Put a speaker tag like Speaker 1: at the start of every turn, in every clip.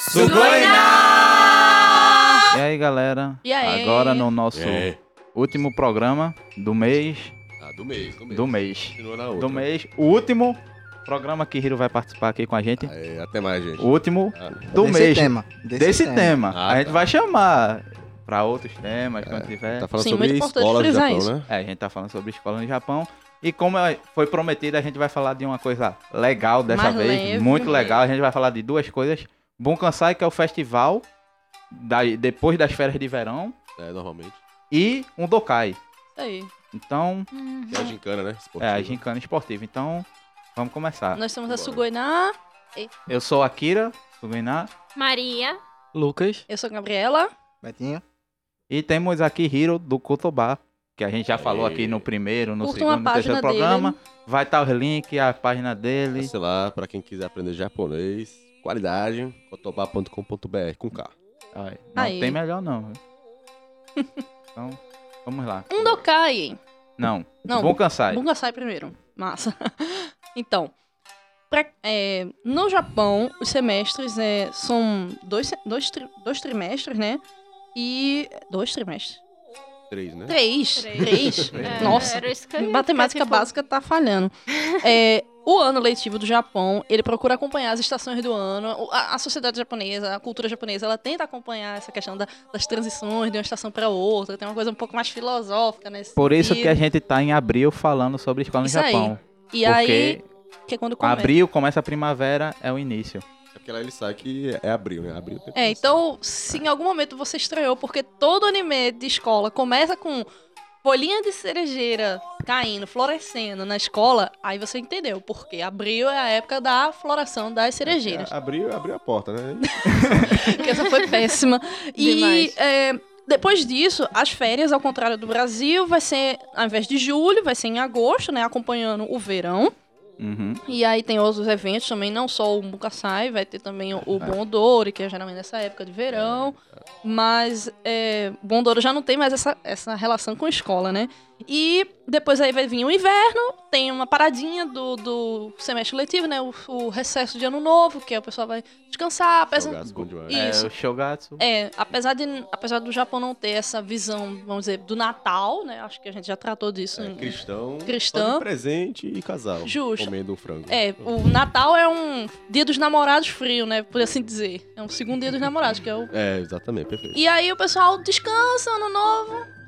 Speaker 1: Sugoina!
Speaker 2: E aí, galera?
Speaker 3: E aí?
Speaker 2: Agora no nosso
Speaker 1: É.
Speaker 2: último programa do mês.
Speaker 1: Ah, do mês, do mês.
Speaker 2: Do mês.
Speaker 1: Continua na outra.
Speaker 2: Do mês. O último programa que Hiro vai participar aqui com a gente.
Speaker 1: É, até mais, gente.
Speaker 2: O último
Speaker 1: Ah,
Speaker 2: do
Speaker 4: desse
Speaker 2: mês.
Speaker 4: tema.
Speaker 2: Desse, tema.
Speaker 1: Ah,
Speaker 2: a gente
Speaker 1: tá.
Speaker 2: vai chamar pra outros temas quando tiver.
Speaker 1: Tá falando
Speaker 3: Sim,
Speaker 1: sobre escola
Speaker 3: frisar
Speaker 1: Japão,
Speaker 3: isso.
Speaker 1: né?
Speaker 2: É, a gente tá falando sobre escola no Japão. E como é- foi prometido, a gente vai falar de uma coisa legal dessa
Speaker 3: Mais
Speaker 2: vez.
Speaker 3: leve.
Speaker 2: Muito legal. A gente vai falar de duas coisas. Bunkansai, que é o festival da- depois das férias de verão.
Speaker 1: É, normalmente.
Speaker 2: E um Dokai.
Speaker 3: Isso aí.
Speaker 2: Então,
Speaker 1: É a gincana, né?
Speaker 2: é a
Speaker 1: Esportiva.
Speaker 2: gincana esportiva. Então, vamos começar.
Speaker 3: Nós temos a
Speaker 1: Bora.
Speaker 3: Sugoiná,
Speaker 2: Eu sou Akira Suguiná.
Speaker 5: Maria.
Speaker 2: Lucas.
Speaker 3: eu sou a Gabriela.
Speaker 4: Betinho.
Speaker 2: E temos aqui Hiro do Kotoba. Que a gente já
Speaker 1: Aê.
Speaker 2: falou aqui no primeiro, no
Speaker 3: Curtam a
Speaker 2: segundo, no terceiro
Speaker 3: página
Speaker 2: programa.
Speaker 3: dele.
Speaker 2: Vai estar o link, a página dele.
Speaker 1: Sei lá, pra quem quiser aprender japonês, qualidade, kotobá.com.br, com K.
Speaker 2: Ai, não
Speaker 3: Aí.
Speaker 2: tem melhor não. então, vamos lá.
Speaker 3: Um Dokai.
Speaker 2: Não,
Speaker 3: Não,
Speaker 2: Bom Kansai.
Speaker 3: Bungasai primeiro. Massa. então, pra- é, no Japão, os semestres é, são dois, dois, tri- dois trimestres, né? E. Dois trimestres?
Speaker 1: Três, né?
Speaker 3: Três. Três.
Speaker 5: É,
Speaker 3: Nossa.
Speaker 5: era isso que eu ia
Speaker 3: Matemática
Speaker 5: tipo,
Speaker 3: básica tá falhando. É, o ano letivo do Japão, ele procura acompanhar as estações do ano. A, a sociedade japonesa, a cultura japonesa, ela tenta acompanhar essa questão da- das transições de uma estação para outra. Tem uma coisa um pouco mais filosófica nesse
Speaker 2: Por isso
Speaker 3: sentido.
Speaker 2: que a gente tá em abril falando sobre escola no
Speaker 3: Isso aí.
Speaker 2: Japão.
Speaker 3: E aí, que é quando começa.
Speaker 2: abril começa a primavera, é o início.
Speaker 1: É porque lá ele sabe que é abril, né? Abril
Speaker 3: É, então, se em algum momento você estranhou, porque todo anime de escola começa com folhinha de cerejeira caindo, florescendo na escola, aí você entendeu, porque abril é a época da floração das cerejeiras.
Speaker 1: É, Abriu, abriu a porta, né?
Speaker 3: que essa foi péssima. E é, depois disso, as férias, ao contrário do Brasil, vai ser, ao invés de julho, vai ser em agosto, né? Acompanhando o verão.
Speaker 2: Uhum.
Speaker 3: E aí tem outros eventos também, não só o Mukasai, vai ter também o, o Bom Odori, que é geralmente nessa época de verão. Mas é, o Bom Odori já não tem mais essa, essa relação com a escola, né? E depois aí vai vir o inverno, tem uma paradinha do, do semestre letivo, né? O, o recesso de ano novo, que o pessoal vai descansar. Apesar. Isso.
Speaker 2: É o Shogatsu.
Speaker 3: é, apesar, de, apesar do Japão não ter essa visão, vamos dizer, do Natal, né? Acho que a gente já tratou disso.
Speaker 1: É,
Speaker 3: em-
Speaker 1: cristão,
Speaker 3: Cristão.
Speaker 1: presente e casal.
Speaker 3: Justo.
Speaker 1: Comendo um frango.
Speaker 3: É, o Natal é um dia dos namorados frio, né? Por assim dizer. É um segundo dia dos namorados, que é o.
Speaker 1: É, exatamente, perfeito.
Speaker 3: E aí o pessoal descansa, ano novo.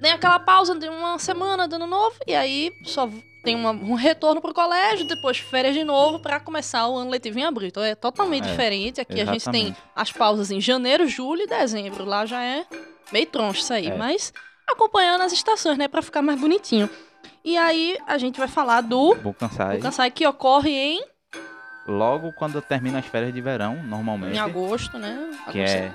Speaker 3: Tem aquela pausa de uma semana de ano novo. E aí só tem uma- um retorno pro colégio, depois férias de novo pra começar o ano letivo em abril. Então é totalmente
Speaker 2: É,
Speaker 3: diferente. Aqui a gente tem
Speaker 2: exatamente.
Speaker 3: as pausas em janeiro, julho e dezembro. Lá já é meio troncho isso aí.
Speaker 2: É.
Speaker 3: Mas acompanhando as estações, né? Pra ficar mais bonitinho. E aí a gente vai falar do
Speaker 2: Bom Kansai.
Speaker 3: o Kansai que ocorre em,
Speaker 2: Logo quando termina as férias de verão, normalmente.
Speaker 3: em agosto, né?
Speaker 2: Que
Speaker 3: Agosto.
Speaker 2: é.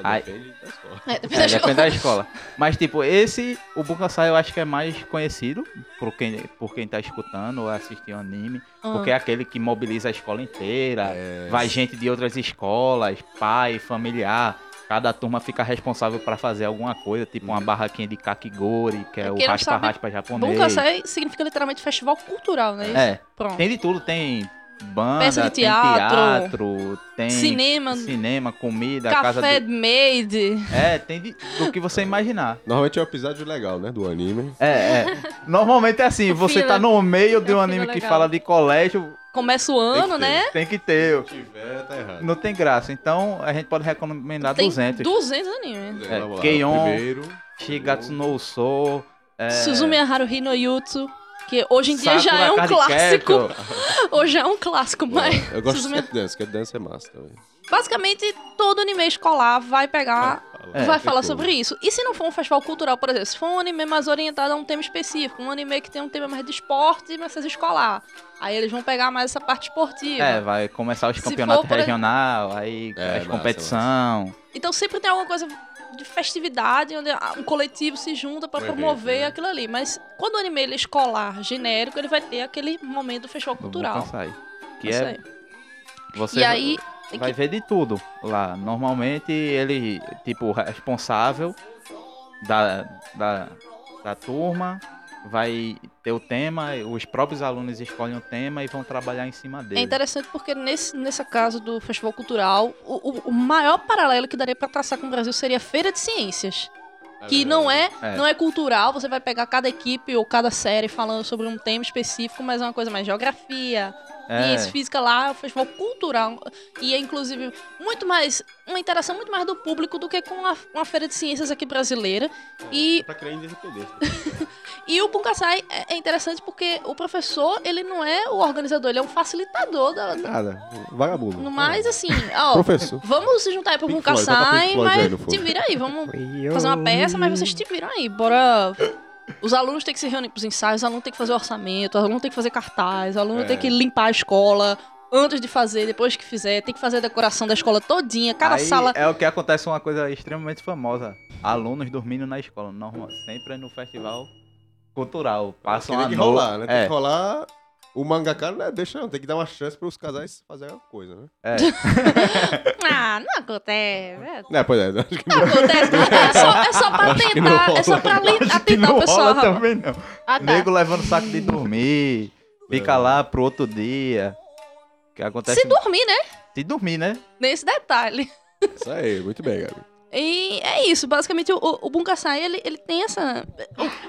Speaker 1: Então,
Speaker 2: Ai.
Speaker 1: Depende da escola.
Speaker 3: É, depende
Speaker 2: É,
Speaker 3: da
Speaker 2: depende
Speaker 3: escola.
Speaker 2: da escola. Mas, tipo, esse, o Bunkasai eu acho que é mais conhecido por quem, por quem tá escutando ou assistiu anime.
Speaker 3: Ah.
Speaker 2: Porque é aquele que mobiliza a escola inteira.
Speaker 1: É,
Speaker 2: Vai gente de outras escolas, pai, familiar. Cada turma fica responsável pra fazer alguma coisa, tipo uma barraquinha de kakigori, que é
Speaker 3: Pra
Speaker 2: o
Speaker 3: não
Speaker 2: raspa-raspa japonês.
Speaker 3: Bunkansai significa literalmente festival cultural, né?
Speaker 2: É,
Speaker 3: Pronto.
Speaker 2: tem de tudo, tem banda,
Speaker 3: Peça de
Speaker 2: tem
Speaker 3: teatro,
Speaker 2: teatro, tem
Speaker 3: Cinema,
Speaker 2: cinema, comida, casa
Speaker 3: café
Speaker 2: de...
Speaker 3: made.
Speaker 2: É, tem de, do que você imaginar.
Speaker 1: Normalmente é o episódio legal, né? Do anime.
Speaker 2: É, é. Normalmente é assim, você tá no meio de
Speaker 5: É
Speaker 2: um
Speaker 5: o
Speaker 2: anime que fala de colégio,
Speaker 3: Começa o
Speaker 1: Tem
Speaker 3: ano,
Speaker 1: ter.
Speaker 3: né?
Speaker 2: tem que ter.
Speaker 1: Se tiver, tá errado.
Speaker 2: Não tem graça. Então a gente pode recomendar
Speaker 3: Tem
Speaker 2: 200.
Speaker 3: 200 animes.
Speaker 2: É,
Speaker 1: lá,
Speaker 2: Keion. Shigatsu no Sou. É...
Speaker 3: Suzumi Haruhi no Yutsu. Que hoje em dia já
Speaker 2: Sakura
Speaker 3: é um clássico. Hoje é um clássico, mas.
Speaker 1: Eu gosto de Skate Dance, Skate Dance é massa também.
Speaker 3: Basicamente, todo anime escolar vai pegar
Speaker 2: É,
Speaker 3: vai falar sobre isso. E se não for um festival cultural, por exemplo, se for um anime mais orientado a um tema específico, um anime que tem um tema mais de esporte, mas escolar, aí eles vão pegar mais essa parte esportiva.
Speaker 2: É, vai começar os campeonatos regional, aí
Speaker 1: É,
Speaker 2: as
Speaker 1: massa,
Speaker 2: competição.
Speaker 3: Então sempre tem alguma coisa de festividade, onde um coletivo se junta pra
Speaker 1: evento,
Speaker 3: promover
Speaker 1: né?
Speaker 3: aquilo ali. Mas quando o anime ele é escolar, genérico, ele vai ter aquele momento do festival
Speaker 2: do
Speaker 3: cultural.
Speaker 2: Bukansai. Que
Speaker 3: Isso
Speaker 2: é
Speaker 3: aí.
Speaker 2: você
Speaker 3: E aí,
Speaker 2: vai
Speaker 3: que-
Speaker 2: ver de tudo lá. Normalmente ele, tipo, responsável da, da, da turma vai ter o tema, os próprios alunos escolhem o tema e vão trabalhar em cima
Speaker 3: É
Speaker 2: dele.
Speaker 3: interessante porque nesse, nessa casa do Festival Cultural, o, o- o maior paralelo que daria pra traçar com o Brasil seria a Feira de Ciências. Que não é,
Speaker 2: É.
Speaker 3: não é cultural, você vai pegar cada equipe ou cada série falando sobre um tema específico, mas é uma coisa mais geografia,
Speaker 2: É,
Speaker 3: ciência física lá, é um festival cultural. E é, inclusive, muito mais. Uma interação muito mais do público do que com a, uma feira de ciências aqui brasileira. E,
Speaker 1: Pra criar independência.
Speaker 3: E o Punkasai é, é interessante porque o professor, ele não é o organizador, ele é um facilitador da.
Speaker 1: Nada. Vagabundo.
Speaker 3: No mais, assim, ó.
Speaker 1: Professor.
Speaker 3: Vamos se juntar aí pro
Speaker 1: aí
Speaker 3: mas te vira aí, vamos fazer uma peça, mas vocês te viram aí, bora. Os alunos têm que se reunir pros ensaios, os alunos têm que fazer orçamento, os alunos têm que fazer cartaz, os alunos
Speaker 1: É.
Speaker 3: têm que limpar a escola antes de fazer, depois que fizer, tem que fazer a decoração da escola todinha, cada
Speaker 2: aí
Speaker 3: sala.
Speaker 2: É o que acontece uma coisa extremamente famosa. Alunos dormindo na escola. Normal, sempre é no festival cultural. Passam
Speaker 1: tem
Speaker 2: a
Speaker 1: que rolar, né? Tem
Speaker 2: É,
Speaker 1: que rolar. O mangaka não é, deixa não, tem que dar uma chance pros casais fazerem alguma coisa, né?
Speaker 2: é.
Speaker 3: Ah, não acontece. é-
Speaker 1: É, pois é. acho que
Speaker 3: Não acontece. É só, é só pra
Speaker 1: Acho que não
Speaker 3: tentar, é só pra atentar
Speaker 2: não
Speaker 3: o pessoal.
Speaker 2: rola
Speaker 3: rapaz.
Speaker 2: também não.
Speaker 3: Ah, tá.
Speaker 2: Nego levando saco de dormir. Fica lá pro outro dia. Que acontece.
Speaker 3: Se dormir, né?
Speaker 2: Se dormir, né?
Speaker 3: Nesse detalhe.
Speaker 1: Isso aí, muito bem, Gabi.
Speaker 3: E é isso, basicamente o, o Bunkasai, ele, ele tem essa...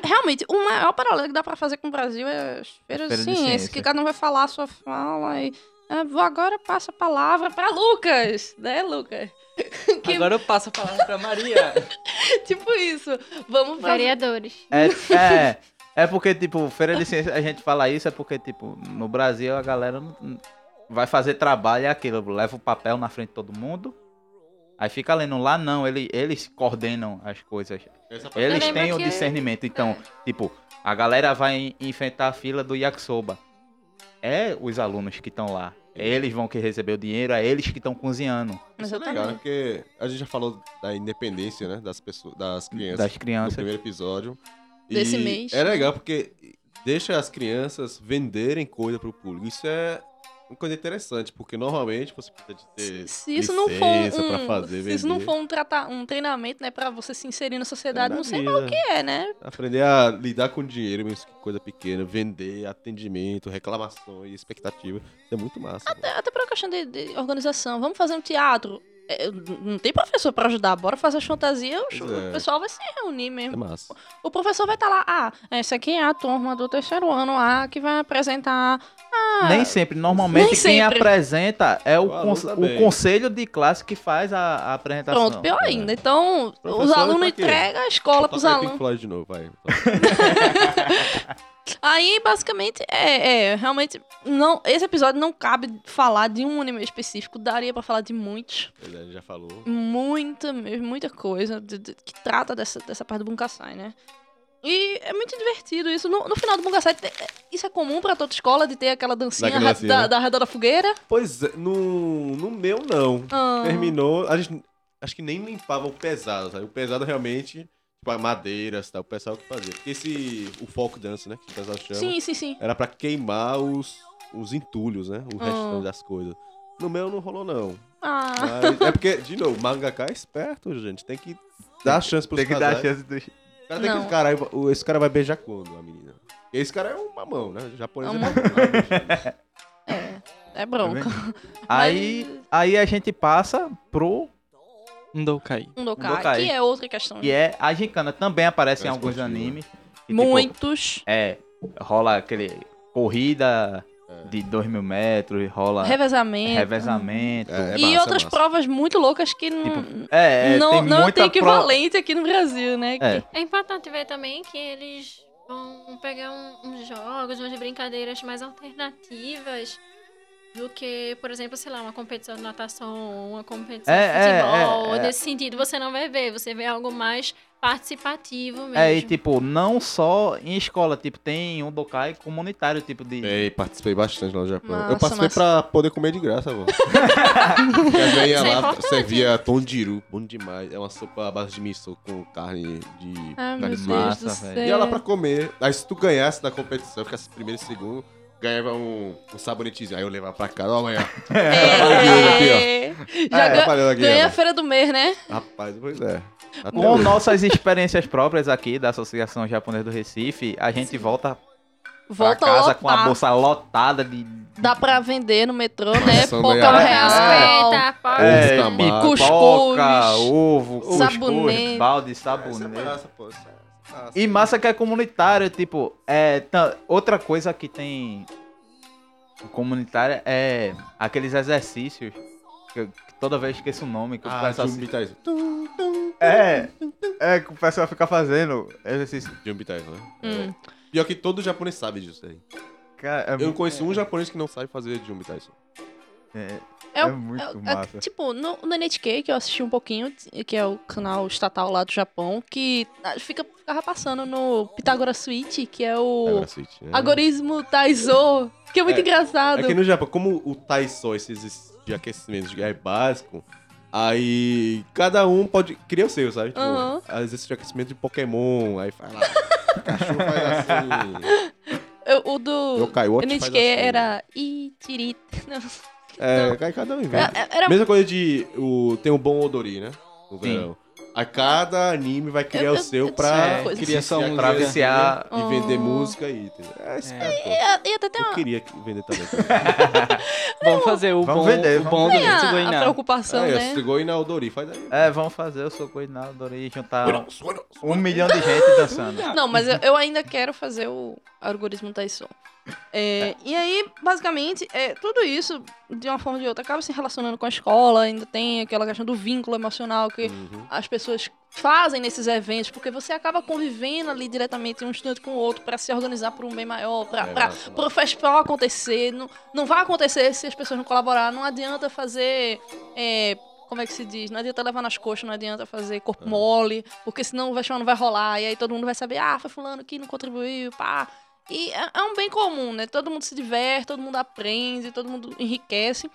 Speaker 3: realmente, o maior paralelo que dá pra fazer com o Brasil é as feiras
Speaker 2: Feira de
Speaker 3: ciência,
Speaker 2: ciência.
Speaker 3: que cada um vai falar a sua fala e... ah, vou agora passa a palavra pra Lucas, né, Lucas? Que-
Speaker 4: Agora eu passo a palavra pra Maria.
Speaker 3: Tipo isso. Vamos pra...
Speaker 5: Vereadores.
Speaker 2: É, é, é porque, tipo, feira de ciência, a gente fala isso, é porque, tipo, no Brasil a galera vai fazer trabalho, é aquilo, leva o papel na frente de todo mundo, aí fica lendo lá, não, ele, eles coordenam as coisas, eles
Speaker 5: lembro
Speaker 2: têm o
Speaker 5: que-
Speaker 2: discernimento, então, tipo, a galera vai enfrentar a fila do yakisoba, é os alunos que estão lá, eles vão que receber o dinheiro, é eles que estão cozinhando,
Speaker 1: Isso é legal, né? Porque a gente já falou da independência, né? Das pessoas, das crianças.
Speaker 2: das
Speaker 1: no
Speaker 2: crianças.
Speaker 1: primeiro episódio.
Speaker 3: Desse
Speaker 1: E
Speaker 3: mês.
Speaker 1: É legal porque deixa as crianças venderem coisa pro público. Isso é uma coisa interessante, porque normalmente você precisa de ter
Speaker 3: Se isso não for um,
Speaker 1: pra fazer,
Speaker 3: se isso não for um, trata, um treinamento, né, pra você se inserir na sociedade,
Speaker 1: É
Speaker 3: não sei
Speaker 1: vida.
Speaker 3: o que é, né?
Speaker 1: Aprender a lidar com dinheiro, mesmo que coisa pequena, vender, atendimento, reclamações, expectativa. Isso é muito massa.
Speaker 3: Até, até pra questão de, de organização. Vamos fazer um teatro. É, não tem professor pra ajudar, bora fazer as fantasias,
Speaker 1: é.
Speaker 3: o pessoal vai se reunir
Speaker 1: É
Speaker 3: mesmo.
Speaker 1: massa.
Speaker 3: O professor vai estar lá, ah, essa aqui é a turma do terceiro ano A que vai apresentar. Ah,
Speaker 2: Nem sempre. Normalmente
Speaker 3: Nem
Speaker 2: quem
Speaker 3: sempre.
Speaker 2: apresenta é o, cons- o conselho de classe que faz a, a apresentação.
Speaker 3: Pronto, pior ainda. Então, os
Speaker 1: Professor,
Speaker 3: alunos
Speaker 1: pra quê?
Speaker 3: entregam a escola
Speaker 1: aí Pink
Speaker 3: alunos.
Speaker 1: Floyd de novo, vai.
Speaker 3: Aí, basicamente, é, é, realmente, não, esse episódio não cabe falar de um anime específico, daria pra falar de muitos.
Speaker 1: É, gente já falou.
Speaker 3: muita mesmo, muita coisa de- de- que trata dessa, dessa parte do Bunkasai, né? E é muito divertido isso. No, no final do Bunkasai, te- é- isso é comum pra toda escola, de ter aquela dancinha da,
Speaker 1: né?
Speaker 3: da redor da fogueira.
Speaker 1: Pois é, no, no meu não.
Speaker 3: Ah,
Speaker 1: Terminou, a gente acho que nem limpava o pesado, sabe? O pesado realmente, madeiras, tá? O pessoal que fazia. Porque esse, o folk dance, né? Que o pessoal chama,
Speaker 3: Sim, sim, sim.
Speaker 1: era pra queimar os, os entulhos, né? O
Speaker 3: Ah.
Speaker 1: restante das coisas. No meu não rolou, não.
Speaker 3: Ah,
Speaker 1: Mas é porque, de novo, mangaka é esperto, gente. Tem que dar chance pros
Speaker 2: Tem que dar
Speaker 1: casais.
Speaker 2: a chance
Speaker 1: cara tem
Speaker 3: Não.
Speaker 1: que, caralho, o- esse cara vai beijar quando, a menina? Esse cara é um mamão, né? O japonês
Speaker 3: É um
Speaker 1: é mamão.
Speaker 3: é. É bronca.
Speaker 2: Aí, aí a gente passa pro.
Speaker 4: Ndokai.
Speaker 3: Um Dokai,
Speaker 2: Dokai.
Speaker 3: que é outra questão.
Speaker 2: que é a gincana. Também aparece em
Speaker 1: Mais
Speaker 2: alguns
Speaker 1: curtinho,
Speaker 2: animes. E, tipo,
Speaker 3: Muitos.
Speaker 2: é. Rola aquele. Corrida
Speaker 1: É.
Speaker 2: de 2 mil metros, rola
Speaker 3: Revezamento.
Speaker 2: revezamento.
Speaker 1: É, é
Speaker 3: e
Speaker 1: massa,
Speaker 3: outras
Speaker 1: massa.
Speaker 3: provas muito loucas que não,
Speaker 2: É, é,
Speaker 3: não,
Speaker 2: tem
Speaker 3: não
Speaker 2: muita
Speaker 3: tem
Speaker 2: pro-
Speaker 3: equivalente aqui no Brasil, né?
Speaker 2: É.
Speaker 5: É importante ver também que eles vão pegar um- uns jogos, umas brincadeiras mais alternativas do que, por exemplo, sei lá, uma competição de natação, uma competição
Speaker 2: É,
Speaker 5: de
Speaker 2: é,
Speaker 5: futebol.
Speaker 2: é, é.
Speaker 5: Nesse sentido, você não vai ver, você vê algo mais participativo mesmo.
Speaker 2: É, e tipo, não só em escola, tipo, tem um dokai comunitário, tipo de.
Speaker 1: Bem, participei bastante lá no Japão.
Speaker 3: Massa,
Speaker 1: eu participei
Speaker 3: massa.
Speaker 1: pra poder comer de graça, mano. Porque a velha
Speaker 5: Isso é
Speaker 1: lá
Speaker 5: importante.
Speaker 1: servia tondiru, bom demais. É uma sopa à base de miso com carne de
Speaker 3: meu
Speaker 1: carne
Speaker 3: Deus
Speaker 1: de mar.
Speaker 2: massa,
Speaker 3: do
Speaker 2: velho.
Speaker 3: céu.
Speaker 1: E ela pra comer. Aí se tu ganhasse na competição, ficasse primeiro e segundo, ganhava um, um sabonetezinho. Aí eu levava pra casa, ó, amanhã.
Speaker 3: É. Já
Speaker 1: É,
Speaker 3: ganha-
Speaker 1: trabalhando aqui,
Speaker 3: ganha a feira do mês, né?
Speaker 1: Rapaz, pois é. Até
Speaker 2: Com
Speaker 1: hoje.
Speaker 2: nossas experiências próprias aqui da Associação Japonesa do Recife, a gente volta
Speaker 3: Volta
Speaker 2: pra casa com a bolsa lotada de
Speaker 3: Dá pra vender no metrô, né? Pouca real.
Speaker 1: É,
Speaker 2: é.
Speaker 3: Cuscuz,
Speaker 2: ovo, cuscuz,
Speaker 3: sabonete.
Speaker 2: balde,
Speaker 1: Essa é
Speaker 2: sabonete.
Speaker 1: É massa.
Speaker 2: E massa que é comunitário, tipo, é, tá- outra coisa que tem comunitária é aqueles exercícios que, toda vez esqueço o nome, que o
Speaker 1: Ah,
Speaker 2: pessoal
Speaker 1: Jumbi
Speaker 2: se-
Speaker 1: tá isso.
Speaker 2: É, é que o pessoal fica fazendo exercício.
Speaker 1: Jumbi tá isso, né?
Speaker 3: Hum.
Speaker 1: Pior que todo japonês sabe disso aí.
Speaker 2: Cara, é,
Speaker 1: Eu conheço um japonês que não sabe fazer Jumbi Taisen.
Speaker 2: É,
Speaker 3: É,
Speaker 2: é muito
Speaker 3: é- é-
Speaker 2: massa.
Speaker 3: tipo, no, no NHK, que eu assisti um pouquinho, que é o canal estatal lá do Japão, que ah, fica, ficava passando no Pythagoras Suite, que é o
Speaker 1: City, né?
Speaker 3: algoritmo Taizo, que é muito
Speaker 1: É,
Speaker 3: engraçado.
Speaker 1: É que no Japão, como o Taiso, esses de aquecimento de é básico, aí cada um pode criar o seu, sabe? Tipo,
Speaker 3: Aham.
Speaker 1: exercício de aquecimento de Pokémon, aí faz lá. O cachorro faz assim.
Speaker 3: O do NHK
Speaker 1: assim.
Speaker 3: era Ichiri. Não,
Speaker 1: É, aí cada um inventa.
Speaker 3: é- era
Speaker 1: Mesma coisa de. O, tem o Bom Odori, né? No
Speaker 2: Sim.
Speaker 1: verão. A cada anime vai criar
Speaker 3: Eu-
Speaker 1: o
Speaker 3: eu-
Speaker 1: seu
Speaker 3: eu
Speaker 1: pra.
Speaker 4: É, um
Speaker 2: Pra viciar.
Speaker 1: E vender
Speaker 3: Oh.
Speaker 1: música e. É,
Speaker 4: É.
Speaker 3: E, e até tem
Speaker 1: Eu
Speaker 3: uma,
Speaker 1: queria que- vender também.
Speaker 4: Vamos fazer o
Speaker 2: Vamos
Speaker 4: bom,
Speaker 2: vender,
Speaker 4: o
Speaker 2: vamos
Speaker 4: bom do
Speaker 3: a,
Speaker 4: Mitsugoiná.
Speaker 3: preocupação,
Speaker 1: É,
Speaker 3: né?
Speaker 1: na Odori, faz aí.
Speaker 2: É, vamos fazer o Socoinal Dori juntar
Speaker 1: Bueno, bueno,
Speaker 2: um milhão de gente dançando.
Speaker 3: Não, mas eu, eu ainda quero fazer o algoritmo Taiso. É, E aí, basicamente, é, tudo isso, de uma forma ou de outra, acaba se relacionando com a escola, ainda tem aquela questão do vínculo emocional que
Speaker 1: Uhum.
Speaker 3: as pessoas fazem nesses eventos, porque você acaba convivendo ali diretamente um estudante com o outro para se organizar por um bem maior, para
Speaker 1: É,
Speaker 3: o festival acontecer. Não, não vai acontecer se as pessoas não colaborar. Não adianta fazer. é, como é que se diz? Não adianta levar nas coxas, não adianta fazer corpo
Speaker 1: É.
Speaker 3: mole, porque senão o festival não vai rolar. E aí todo mundo vai saber, ah, foi fulano que não contribuiu, pá. E é, é um bem comum, né? Todo mundo se diverte, todo mundo aprende, todo mundo enriquece.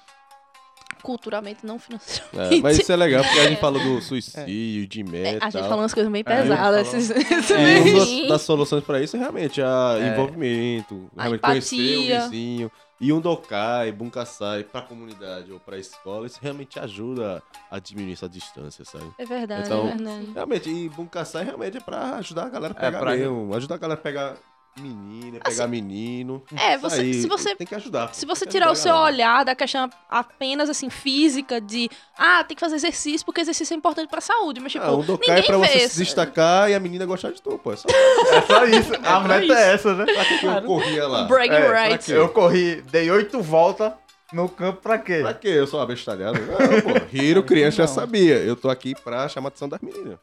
Speaker 3: Culturalmente, não financeiramente.
Speaker 1: É, mas isso é legal, porque a gente fala do suicídio, de meta
Speaker 3: É, a gente falou umas coisas bem
Speaker 2: É, a
Speaker 3: pesadas.
Speaker 2: falou.
Speaker 3: esses- esse
Speaker 1: E uma das, soluções pra isso é realmente a
Speaker 2: É.
Speaker 1: envolvimento,
Speaker 3: A
Speaker 1: realmente conhecer o vizinho. E um dokai, bunkasai pra comunidade ou pra escola, isso realmente ajuda a diminuir essa distância, sabe?
Speaker 3: É verdade,
Speaker 1: Então,
Speaker 3: é verdade.
Speaker 1: Realmente, e bunkasai realmente é pra ajudar a galera a pegar
Speaker 2: pra-
Speaker 1: mesmo. Ajudar a galera a pegar menina, pegar menino.
Speaker 3: É, você,
Speaker 1: aí,
Speaker 3: se você
Speaker 1: Tem que ajudar.
Speaker 3: Se você tirar o seu
Speaker 1: a galera.
Speaker 3: olhar da questão apenas assim física de ah, tem que fazer exercício porque exercício é importante pra saúde, mas tipo,
Speaker 1: Ah, um é
Speaker 3: ninguém
Speaker 1: pra você
Speaker 3: vê
Speaker 1: se destacar e a menina gostar de tu, pô. É só
Speaker 2: É só isso. A
Speaker 4: pra
Speaker 2: meta
Speaker 4: isso.
Speaker 2: é essa, né?
Speaker 1: pra que que eu corria lá.
Speaker 3: bragging
Speaker 2: É,
Speaker 3: rights.
Speaker 2: Eu corri, dei oito voltas no campo pra quê?
Speaker 1: Pra quê? Eu sou abestalhado? Não, pô. Hiro, criança, já sabia. Eu tô aqui pra chamar a atenção das meninas.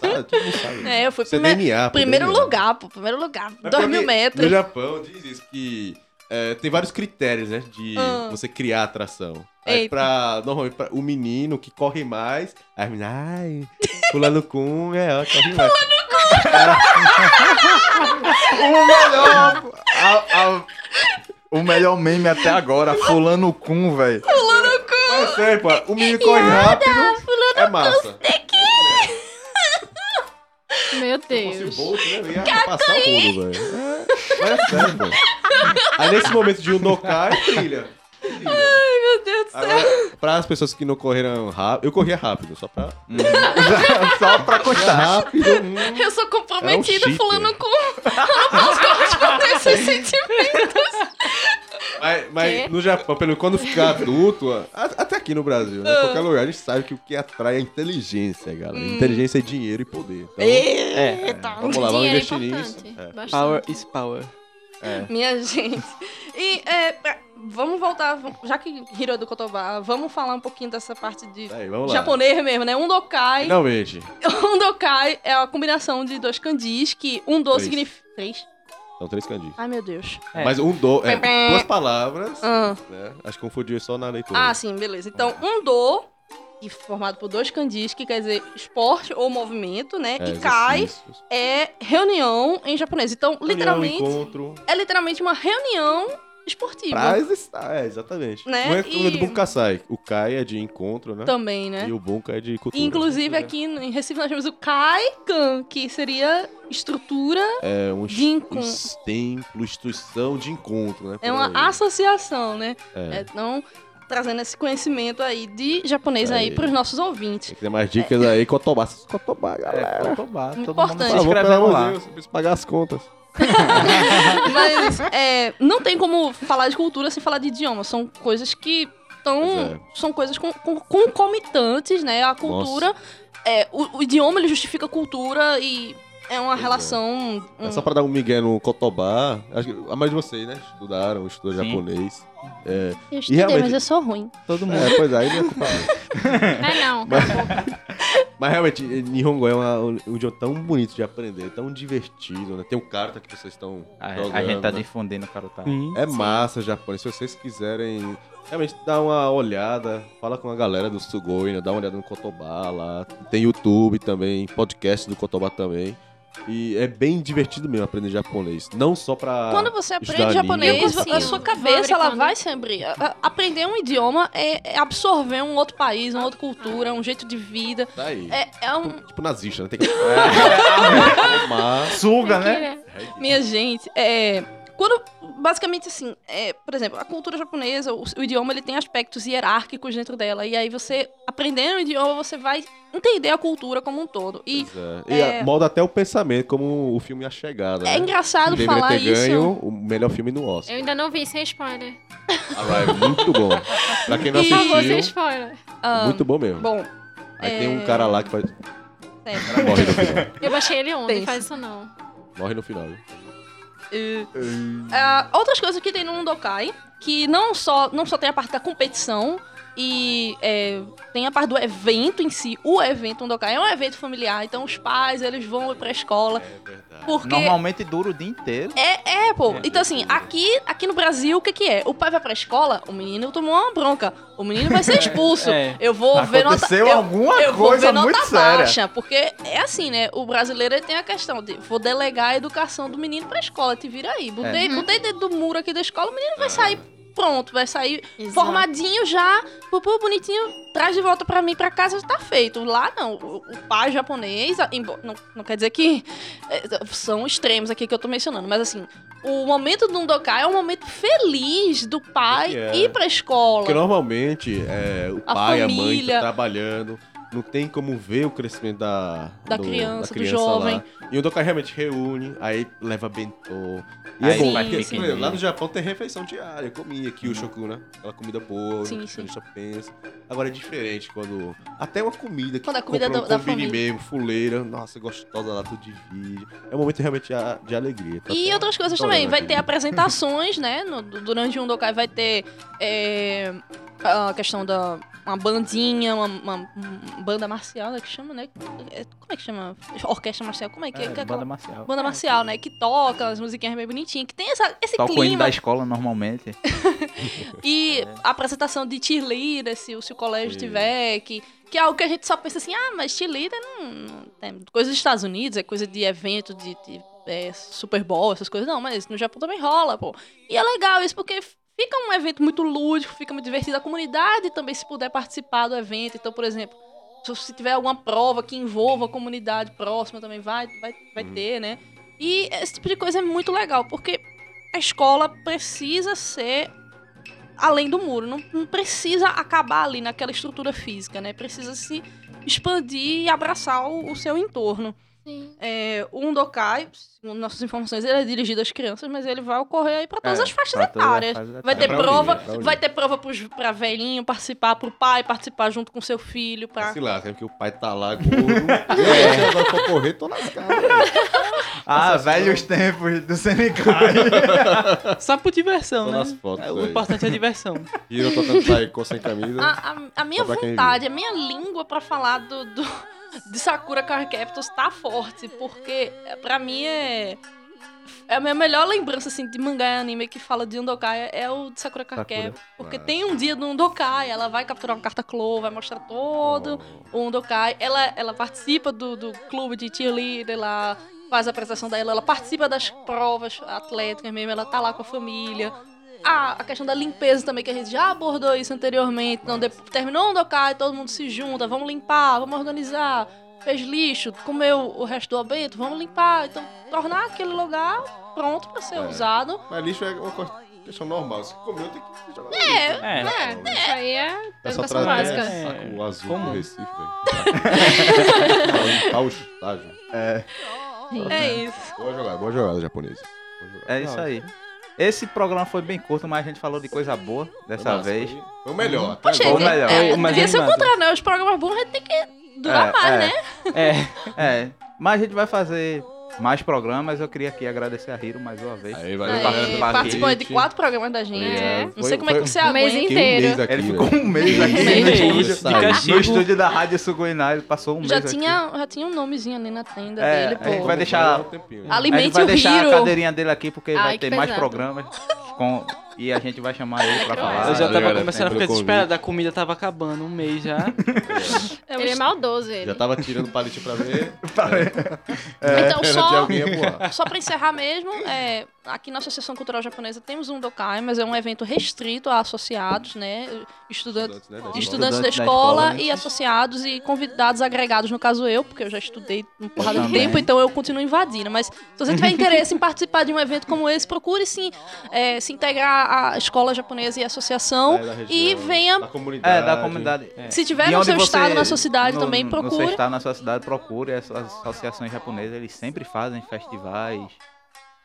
Speaker 1: sabe? Todo mundo sabe.
Speaker 3: É, eu fui
Speaker 1: é
Speaker 3: prime-
Speaker 1: DNA, pô,
Speaker 3: primeiro
Speaker 1: DNA.
Speaker 3: lugar, pô, primeiro lugar,
Speaker 1: É
Speaker 3: dois mil metros.
Speaker 1: No Japão diz isso, que é, tem vários critérios, né? De
Speaker 3: Ah.
Speaker 1: você criar atração. Aí
Speaker 3: Eita.
Speaker 1: pra, normalmente, pra o menino que corre mais, aí a menina, ai, pulando com, é, ó, corre mais.
Speaker 2: O melhor. a- a- o melhor meme até agora, fulano cum, velho.
Speaker 1: Mas é sério, pô, o menino corre rápido, é massa.
Speaker 5: Meu
Speaker 1: Se fosse o
Speaker 5: Deus.
Speaker 1: Bolt, né, ia passar o rodo, velho. É, é sério, pô. Aí nesse momento de um Unokai, trilha.
Speaker 3: Meu Deus do céu.
Speaker 1: Agora, para as pessoas que não correram rápido, eu corria rápido, só pra.
Speaker 2: Só pra
Speaker 1: Corria
Speaker 2: constar.
Speaker 1: rápido. hum.
Speaker 3: Eu sou comprometida
Speaker 1: É um
Speaker 3: fulano com. Eu não posso corresponder esses sentimentos.
Speaker 1: Mas, mas no Japão, pelo quando ficar adulto, até aqui no Brasil, né? Em qualquer lugar, a gente sabe que o que atrai é inteligência, galera. Inteligência é dinheiro e poder. Então,
Speaker 3: Eita.
Speaker 1: vamos lá, vamos
Speaker 5: Dinheiro é
Speaker 1: investir nisso. É.
Speaker 4: Power is power.
Speaker 3: Minha gente. E é, pra- vamos voltar, já que Hiro é do Kotoba, vamos falar um pouquinho dessa parte de
Speaker 1: Aí, vamos lá.
Speaker 3: japonês mesmo, né? Um dokai.
Speaker 1: Finalmente.
Speaker 3: Um dokai é a combinação de dois kanjis, que um do
Speaker 1: Três.
Speaker 3: significa. Três?
Speaker 1: São três kanjis.
Speaker 3: Ai, meu Deus.
Speaker 4: É.
Speaker 1: Mas um do. É, duas palavras.
Speaker 3: Ah.
Speaker 1: Né? Acho que confundiu só na leitura.
Speaker 3: Ah, sim, beleza. Então, um do, que formado por dois kanjis, que quer dizer esporte ou movimento, né?
Speaker 1: É,
Speaker 3: e kai é reunião em japonês. Então,
Speaker 1: Reunião,
Speaker 3: literalmente,
Speaker 1: encontro.
Speaker 3: é literalmente uma reunião esportivo.
Speaker 1: Pra é, exatamente.
Speaker 3: Né?
Speaker 1: Não é como
Speaker 3: E-
Speaker 1: do Bunkasai. O Kai é de encontro, né?
Speaker 3: Também, né?
Speaker 1: E o Bunka é de cultura.
Speaker 3: Inclusive aqui em Recife nós temos o Kaikan, que seria estrutura,
Speaker 1: É um
Speaker 3: de encon-
Speaker 1: es- templo, instituição de encontro, né?
Speaker 3: é uma
Speaker 1: aí.
Speaker 3: associação, né?
Speaker 1: É.
Speaker 3: Então, trazendo esse conhecimento aí de japonês aí
Speaker 1: Aí.
Speaker 3: pros nossos ouvintes.
Speaker 1: Tem que ter mais dicas aí, Cotobá. Cotobá,
Speaker 2: É,
Speaker 1: galera.
Speaker 2: Cotobá,
Speaker 3: Muito
Speaker 2: todo mundo
Speaker 3: importante.
Speaker 2: se
Speaker 1: Por favor,
Speaker 2: lá.
Speaker 1: de Deus, pagar as contas.
Speaker 3: Mas é, não tem como falar de cultura sem falar de idioma. São coisas que estão.
Speaker 1: É.
Speaker 3: São coisas com, com- concomitantes, né? A cultura. É, o, o idioma ele justifica a cultura e é uma
Speaker 1: Pois é.
Speaker 3: relação.
Speaker 1: É
Speaker 3: um-
Speaker 1: só pra dar um migué no Cotobá. Acho que a maioria de vocês, né? Estudaram, estudam
Speaker 2: Sim.
Speaker 1: japonês. É,
Speaker 3: Eu estudei,
Speaker 1: realmente-
Speaker 3: mas eu sou ruim.
Speaker 2: Todo mundo.
Speaker 1: é, pois aí não é culpa.
Speaker 5: É não.
Speaker 1: Mas realmente, Nihongo é uma- um um idioma tão bonito de aprender, tão divertido, né? Tem um carta que vocês estão
Speaker 2: A,
Speaker 1: jogando.
Speaker 2: a gente tá
Speaker 1: né?
Speaker 2: difundindo o Carutá.
Speaker 1: É massa japonês. Se vocês quiserem realmente dar uma olhada, fala com a galera do Sugoi, né? Dá uma olhada no Kotobá lá. Tem YouTube também, podcast do Kotobá também. E é bem divertido mesmo aprender japonês. Não só pra.
Speaker 3: Quando você aprende japonês,
Speaker 5: anime,
Speaker 3: a sua cabeça ela vai se abrir. A- a- Aprender um idioma é é absorver um outro país, uma outra cultura, um jeito de vida.
Speaker 1: Tá aí.
Speaker 3: É, é um.
Speaker 1: Tipo nazista, né? Tem que. Tomar.
Speaker 2: Suga, né?
Speaker 3: Minha gente, é. Quando, basicamente assim, é, por exemplo, a cultura japonesa, o, o idioma, ele tem aspectos hierárquicos dentro dela. E aí você, aprendendo o idioma, você vai entender a cultura como um todo. E
Speaker 1: é. E
Speaker 3: É.
Speaker 1: molda até o pensamento, como o filme A Chegada.
Speaker 3: é
Speaker 1: né?
Speaker 3: engraçado
Speaker 1: deveria
Speaker 3: falar
Speaker 1: ter ganho
Speaker 3: isso.
Speaker 1: o melhor filme no Oscar.
Speaker 5: Eu ainda não vi sem spoiler.
Speaker 1: Arrive, muito bom. Pra quem não
Speaker 3: E-
Speaker 5: Por favor, sem
Speaker 1: assistiu,
Speaker 5: spoiler.
Speaker 3: Ah,
Speaker 1: muito bom mesmo.
Speaker 3: Bom,
Speaker 1: Aí
Speaker 3: é-
Speaker 1: tem um cara lá que faz.
Speaker 3: é.
Speaker 1: Morre no final.
Speaker 5: Eu baixei ele ontem, faz isso não.
Speaker 1: Morre no final. viu?
Speaker 3: Ah, outras coisas que tem no Undokai, que não só, não só tem a parte da competição, e é, tem a parte do evento em si. O evento Undokai é um evento familiar, então os pais, eles vão pra escola,
Speaker 1: É verdade.
Speaker 3: porque...
Speaker 2: Normalmente dura o dia inteiro.
Speaker 3: É, é, pô.
Speaker 2: É.
Speaker 3: Então, assim, aqui, aqui no Brasil, o que que é? O pai vai pra escola, o menino tomou uma bronca. O menino vai ser expulso.
Speaker 4: É.
Speaker 3: Eu vou ver nota...
Speaker 2: Aconteceu
Speaker 3: eu,
Speaker 2: alguma
Speaker 3: eu vou
Speaker 2: coisa
Speaker 3: ver nota
Speaker 2: muito séria.
Speaker 3: baixa. Porque é assim, né? O brasileiro ele tem a questão de vou delegar a educação do menino pra escola. Te vira aí. Botei,
Speaker 5: É.
Speaker 3: botei dentro do muro aqui da escola, o menino vai sair pronto. Vai sair
Speaker 5: Exato.
Speaker 3: formadinho já, pupu, bonitinho, traz de volta pra mim, pra casa, tá feito. Lá não, o, o pai japonês, não, não quer dizer que é, são extremos aqui que eu tô mencionando, mas assim, o momento do Undokai é um momento feliz do pai
Speaker 1: É.
Speaker 3: ir pra escola.
Speaker 1: Porque normalmente é, o
Speaker 3: A
Speaker 1: pai, a mãe
Speaker 3: família.
Speaker 1: tá trabalhando, não tem como ver o crescimento da,
Speaker 3: Da criança, do jovem.
Speaker 1: Lá. E o Dokai realmente reúne, aí leva bentô. E
Speaker 2: Aí
Speaker 1: é bom, porque
Speaker 2: piquenique.
Speaker 1: lá no Japão tem refeição diária, comia Kyushoku, né? Aquela comida boa,
Speaker 3: Sim,
Speaker 1: o
Speaker 3: sim.
Speaker 1: nutricionista pensa. Agora é diferente quando... Até uma comida que
Speaker 3: Quando a comida da- da
Speaker 1: um combine
Speaker 3: família.
Speaker 1: mesmo, fuleira, nossa, gostosa lá, tudo divide. É um momento realmente a- de alegria. Tá
Speaker 3: E
Speaker 1: até-
Speaker 3: outras coisas
Speaker 1: tô
Speaker 3: também. Vai
Speaker 1: aqui.
Speaker 3: ter apresentações, né? no- durante o Undokai vai ter é, a questão da uma bandinha, uma- uma banda marcial, né? Que chama, né? É, Como é que chama? Orquestra marcial. Como é que é?
Speaker 2: É,
Speaker 3: que é
Speaker 2: banda
Speaker 3: aquela-
Speaker 2: marcial.
Speaker 3: banda marcial, né? Que toca as musiquinhas bem bonitinhas, que tem essa, esse
Speaker 2: Toca
Speaker 3: clima.
Speaker 2: da escola normalmente.
Speaker 3: E
Speaker 2: É.
Speaker 3: a apresentação de cheerleader, se, o- se o colégio
Speaker 1: Sim.
Speaker 3: tiver, que, que é algo que a gente só pensa assim, ah, mas cheerleader não, não tem coisa dos Estados Unidos, é coisa de evento, de, de, é, Super Bowl, essas coisas. Não, mas no Japão também rola, pô. E é legal isso, porque fica um evento muito lúdico, fica muito divertido. A comunidade também, se puder participar do evento. Então, por exemplo, se- tiver alguma prova que envolva a comunidade próxima, também vai, vai, vai
Speaker 1: Uhum.
Speaker 3: ter, né? E esse tipo de coisa é muito legal, porque a escola precisa ser além do muro. Não, não precisa acabar ali naquela estrutura física, né? Precisa se expandir e abraçar o, o seu entorno.
Speaker 5: Sim.
Speaker 3: É, o Undokai, segundo nossas informações, ele é dirigido às crianças, mas ele vai ocorrer aí para todas
Speaker 2: É,
Speaker 3: as faixas
Speaker 2: pra todas as
Speaker 3: etárias.
Speaker 2: faixas
Speaker 3: Vai
Speaker 2: etárias.
Speaker 3: ter
Speaker 1: É pra
Speaker 3: prova,
Speaker 1: unir, é pra
Speaker 3: vai ter prova pros, pra velhinho participar, pro pai participar junto com seu filho, pra...
Speaker 1: Sei lá, que o pai tá lá gordo. é. Agora pra correr, tô lascado.
Speaker 2: Ah, velhos tempos do Senegai.
Speaker 4: Só por diversão,
Speaker 1: Só
Speaker 4: né?
Speaker 1: nas fotos
Speaker 4: É, o
Speaker 1: aí.
Speaker 4: importante é a diversão.
Speaker 1: E eu tô tentando sair com sem camisa.
Speaker 3: A, a- a minha
Speaker 1: pra
Speaker 3: vontade, a minha língua pra falar do, do- de Sakura Card Captors tá forte, porque é, pra mim é. É a minha melhor lembrança, assim, de mangá e anime que fala de Undokai é o de Sakura Card
Speaker 2: Sakura.
Speaker 3: Porque
Speaker 1: Ah.
Speaker 3: tem um dia do Undokai, ela vai capturar uma carta Clow, vai mostrar todo o Undokai. Ela, ela participa do, do clube de cheerleader, ela faz a apresentação dela, ela participa das provas atléticas mesmo, ela tá lá com a família. A, a questão da limpeza também, que a gente já abordou isso anteriormente. Então, de- terminou um dokai, todo mundo se junta, vamos limpar, vamos organizar. Fez lixo, comeu o resto do alimento, vamos limpar. Então, tornar aquele lugar pronto pra ser
Speaker 1: É.
Speaker 3: usado.
Speaker 1: Mas lixo é uma coisa- questão normal. Se comeu, tem que jogar.
Speaker 3: É,
Speaker 4: É.
Speaker 5: É, isso aí é
Speaker 1: É
Speaker 5: educação
Speaker 1: trazer
Speaker 5: básica.
Speaker 4: É.
Speaker 1: saco azul
Speaker 4: Comum.
Speaker 1: do Recife, velho. Limpar o estágio.
Speaker 3: é isso.
Speaker 1: Boa jogada, boa jogada, japonesa. Boa jogada.
Speaker 2: É isso aí. Esse programa foi bem curto, mas a gente falou de coisa boa dessa
Speaker 1: Nossa,
Speaker 2: vez.
Speaker 1: Foi, o melhor. Até
Speaker 3: Poxa,
Speaker 2: Foi o melhor.
Speaker 3: é,
Speaker 4: mais
Speaker 3: devia ser o contrário, né? Os programas bons a gente tem que durar
Speaker 2: É,
Speaker 3: mais,
Speaker 2: é.
Speaker 3: né?
Speaker 4: É.
Speaker 2: É, mas a gente vai fazer mais programas. Eu queria aqui agradecer a Hiro mais uma vez.
Speaker 1: Aí, valeu,
Speaker 3: Aí, participou de quatro programas da gente.
Speaker 5: É.
Speaker 3: Não
Speaker 1: Foi-
Speaker 3: sei como é que você
Speaker 5: Um mês
Speaker 3: aguenta.
Speaker 1: Fiquei um mês
Speaker 5: inteiro.
Speaker 1: aqui,
Speaker 2: Ele
Speaker 1: velho.
Speaker 2: ficou um mês aqui
Speaker 3: Um
Speaker 2: no
Speaker 3: mês.
Speaker 2: estúdio. No estúdio da Rádio Suguiná, ele passou um mês
Speaker 3: Já
Speaker 2: aqui.
Speaker 3: tinha, já tinha um nomezinho ali na tenda
Speaker 2: É,
Speaker 3: dele,
Speaker 2: a gente
Speaker 3: pô.
Speaker 2: vai deixar-
Speaker 1: Um tempinho, né?
Speaker 2: A gente
Speaker 3: Alimente
Speaker 2: vai deixar a cadeirinha dele aqui, porque
Speaker 5: Ai,
Speaker 2: vai ter mais programas. com- e a gente vai chamar ele pra falar.
Speaker 4: Eu já tava
Speaker 1: galera,
Speaker 4: começando a ficar desesperado. A comida tava acabando, um mês já.
Speaker 3: É,
Speaker 5: Ele é
Speaker 3: os-
Speaker 5: maldoso, ele.
Speaker 1: Já tava tirando palitinho pra ver.
Speaker 3: Então,
Speaker 1: Era de
Speaker 3: só,
Speaker 1: alguém ia voar.
Speaker 3: só pra encerrar mesmo, é, aqui na Associação Cultural Japonesa temos um Dokai, mas é um evento restrito a associados, né? Estudantes,
Speaker 1: Estudantes, né, da
Speaker 3: estudantes da
Speaker 2: da
Speaker 3: escola
Speaker 2: escola.
Speaker 3: e associados e convidados agregados, no caso eu, porque eu já estudei um porrada de tempo, então eu continuo invadindo. Mas se você tiver interesse em participar de um evento como esse, procure sim é, se integrar à escola japonesa e à associação.
Speaker 1: É, região,
Speaker 3: e venha-
Speaker 1: Da comunidade.
Speaker 2: É, da comunidade.
Speaker 3: Se tiver no seu
Speaker 2: você-
Speaker 3: estado, na sua cidade
Speaker 2: no-
Speaker 3: também,
Speaker 2: No seu
Speaker 3: procure.
Speaker 2: estado, na sua cidade, procure. Essas associações japonesas, eles sempre fazem festivais,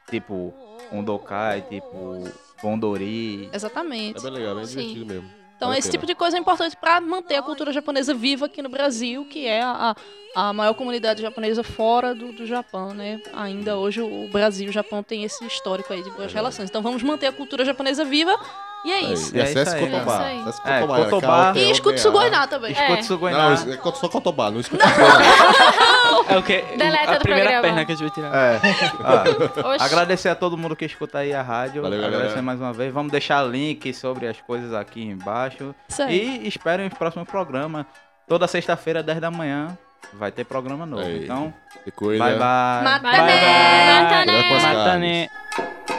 Speaker 2: tipo Undokai, tipo Bondori.
Speaker 3: Exatamente.
Speaker 1: É bem legal, bem
Speaker 5: Sim.
Speaker 1: divertido mesmo.
Speaker 3: Então,
Speaker 1: Vale
Speaker 3: esse
Speaker 1: pena.
Speaker 3: tipo de coisa é importante para manter a cultura japonesa viva aqui no Brasil, que é a, a maior comunidade japonesa fora do, do Japão, né? Ainda hoje o Brasil e o Japão tem esse histórico aí de boas
Speaker 1: É
Speaker 3: relações. Então, vamos manter a cultura japonesa viva e é
Speaker 1: Aí,
Speaker 3: isso.
Speaker 1: E
Speaker 2: É
Speaker 1: acesse. Cotobá.
Speaker 5: É
Speaker 2: É,
Speaker 1: Cotobá.
Speaker 3: E escute Sugoiná também.
Speaker 2: Escuta
Speaker 5: É.
Speaker 2: Sugoiná.
Speaker 1: Não, é só Cotobá, não escuta Sugoiná.
Speaker 4: É o que?
Speaker 5: Deleta
Speaker 4: a
Speaker 5: do
Speaker 4: primeira
Speaker 5: programa.
Speaker 4: perna que a gente vai tirar.
Speaker 2: É. Ah,
Speaker 5: Oxi.
Speaker 2: agradecer a todo mundo que escuta aí a rádio.
Speaker 1: Valeu, galera.
Speaker 2: agradecer mais uma vez. Vamos deixar link sobre as coisas aqui embaixo.
Speaker 3: Isso aí.
Speaker 2: E esperem os próximos programas. Toda sexta-feira, 10 da manhã, vai ter programa novo.
Speaker 1: Aí.
Speaker 2: Então,
Speaker 1: Que coisa.
Speaker 2: bye bye.
Speaker 3: Mata
Speaker 5: Bye, bye.
Speaker 3: né?
Speaker 5: Mata,